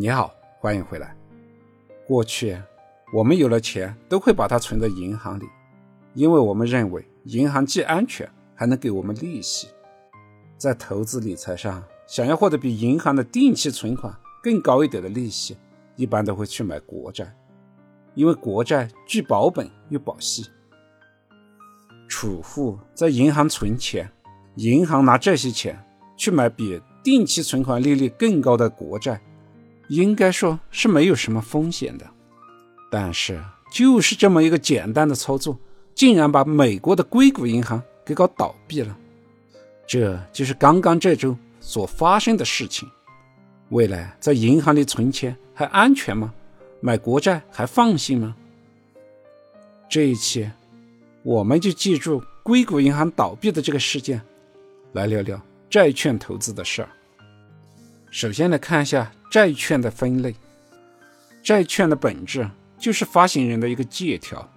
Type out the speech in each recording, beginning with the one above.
你好，欢迎回来。过去，我们有了钱都会把它存在银行里，因为我们认为银行既安全，还能给我们利息。在投资理财上，想要获得比银行的定期存款更高一点的利息，一般都会去买国债，因为国债既保本又保息。储户在银行存钱，银行拿这些钱去买比定期存款利率更高的国债。应该说是没有什么风险的，但是就是这么一个简单的操作，竟然把美国的硅谷银行给搞倒闭了。这就是刚刚这周所发生的事情。未来在银行里存钱还安全吗？买国债还放心吗？这一期我们就记住硅谷银行倒闭的这个事件，来聊聊债券投资的事儿。首先来看一下债券的分类。债券的本质就是发行人的一个借条，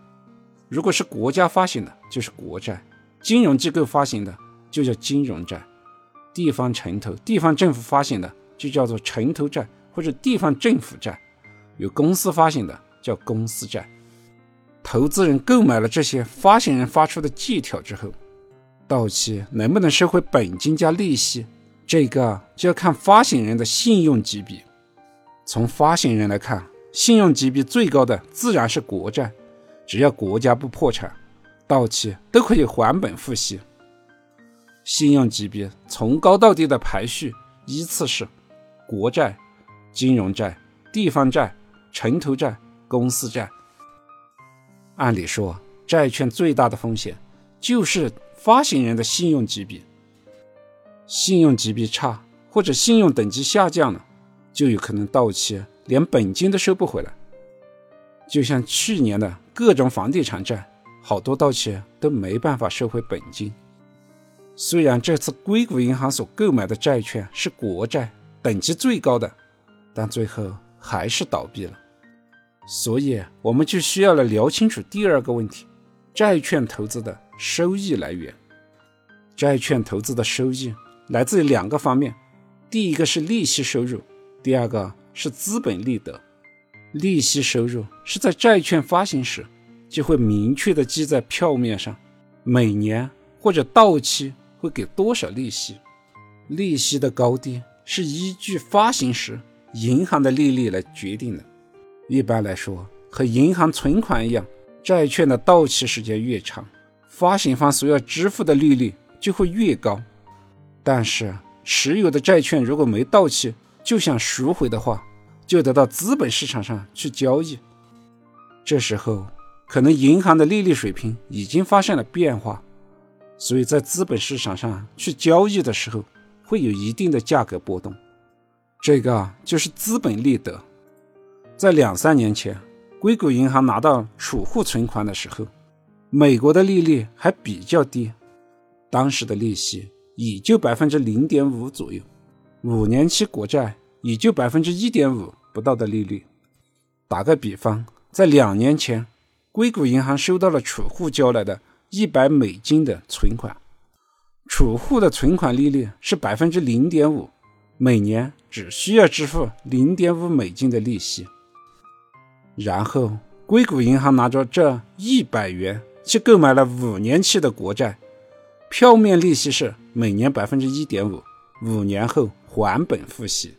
如果是国家发行的，就是国债；金融机构发行的就叫金融债；地方城投、地方政府发行的就叫做城投债或者地方政府债；有公司发行的叫公司债。投资人购买了这些发行人发出的借条之后，到期能不能收回本金加利息？这个就要看发行人的信用级别。从发行人来看，信用级别最高的自然是国债，只要国家不破产，到期都可以还本付息。信用级别从高到低的排序依次是：国债、金融债、地方债、城投债、公司债。按理说，债券最大的风险就是发行人的信用级别。信用级别差或者信用等级下降了，就有可能到期连本金都收不回来。就像去年的各种房地产债，好多到期都没办法收回本金。虽然这次硅谷银行所购买的债券是国债，等级最高的，但最后还是倒闭了。所以，我们就需要来聊清楚第二个问题：债券投资的收益来源。债券投资的收益。来自于两个方面，第一个是利息收入，第二个是资本利得。利息收入是在债券发行时就会明确的记在票面上，每年或者到期会给多少利息。利息的高低是依据发行时银行的利率来决定的。一般来说，和银行存款一样，债券的到期时间越长，发行方所要支付的利率就会越高。但是，持有的债券如果没到期就想赎回的话，就得到资本市场上去交易。这时候，可能银行的利率水平已经发生了变化，所以在资本市场上去交易的时候，会有一定的价格波动。这个就是资本利得。在两三年前，硅谷银行拿到储户存款的时候，美国的利率还比较低，当时的利息。也就百分之零点五左右，五年期国债也就百分之一点五不到的利率。打个比方，在两年前，硅谷银行收到了储户交来的一百美金的存款，储户的存款利率是百分之零点五，每年只需要支付零点五美金的利息。然后，硅谷银行拿着这一百元去购买了五年期的国债。票面利息是每年百分之一点五，五年后还本付息，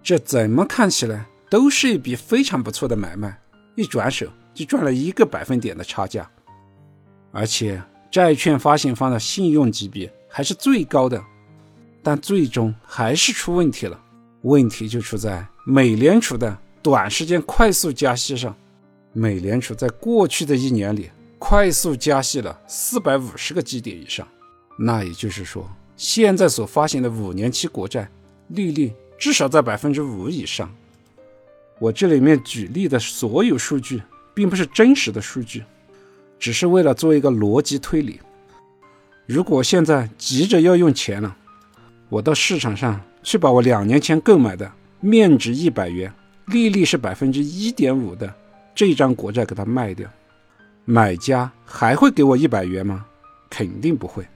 这怎么看起来都是一笔非常不错的买卖，一转手就赚了一个百分点的差价，而且债券发行方的信用级别还是最高的，但最终还是出问题了，问题就出在美联储的短时间快速加息上，美联储在过去的一年里。快速加息了四百五十个基点以上，那也就是说，现在所发行的五年期国债利率至少在百分之五以上。我这里面举例的所有数据，并不是真实的数据，只是为了做一个逻辑推理。如果现在急着要用钱了，我到市场上去把我两年前购买的面值一百元、利率是百分之一点五的这张国债给它卖掉。买家还会给我一百元吗？肯定不会，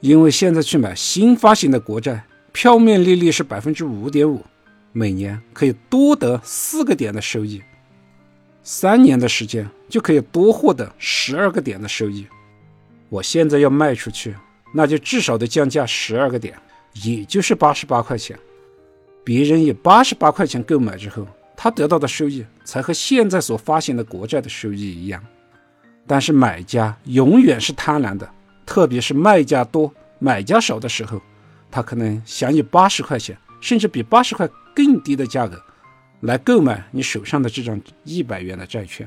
因为现在去买新发行的国债，票面利率是百分之五点五，每年可以多得四个点的收益，三年的时间就可以多获得十二个点的收益。我现在要卖出去，那就至少得降价十二个点，也就是八十八块钱。别人以八十八块钱购买之后，他得到的收益才和现在所发行的国债的收益一样。但是买家永远是贪婪的，特别是卖家多、买家少的时候，他可能想以八十块钱，甚至比八十块更低的价格来购买你手上的这张一百元的债券。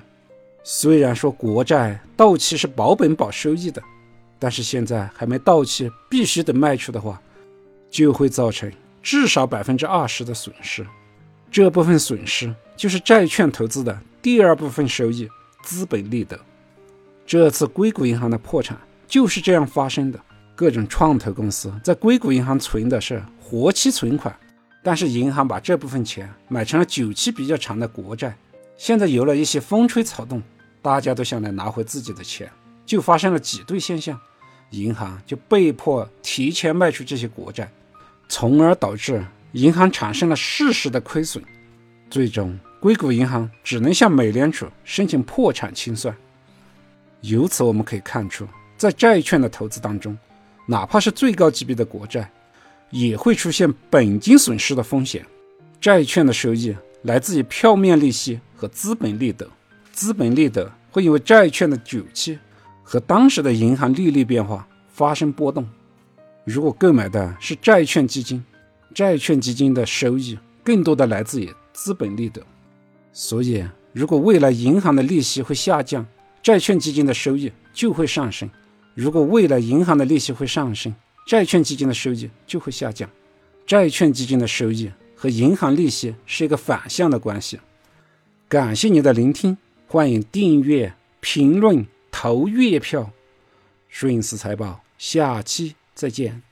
虽然说国债到期是保本保收益的，但是现在还没到期，必须得卖出的话，就会造成至少百分之二十的损失。这部分损失就是债券投资的第二部分收益——资本利得。这次硅谷银行的破产就是这样发生的。各种创投公司在硅谷银行存的是活期存款，但是银行把这部分钱买成了久期比较长的国债。现在有了一些风吹草动，大家都想来拿回自己的钱，就发生了挤兑现象，银行就被迫提前卖出这些国债，从而导致银行产生了事实的亏损。最终，硅谷银行只能向美联储申请破产清算。由此我们可以看出，在债券的投资当中，哪怕是最高级别的国债，也会出现本金损失的风险。债券的收益来自于票面利息和资本利得，资本利得会因为债券的久期和当时的银行利率变化发生波动。如果购买的是债券基金，债券基金的收益更多的来自于资本利得。所以，如果未来银行的利息会下降，债券基金的收益就会上升。如果未来银行的利息会上升，债券基金的收益就会下降。债券基金的收益和银行利息是一个反向的关系。感谢你的聆听，欢迎订阅、评论、投月票。顺思财宝，下期再见。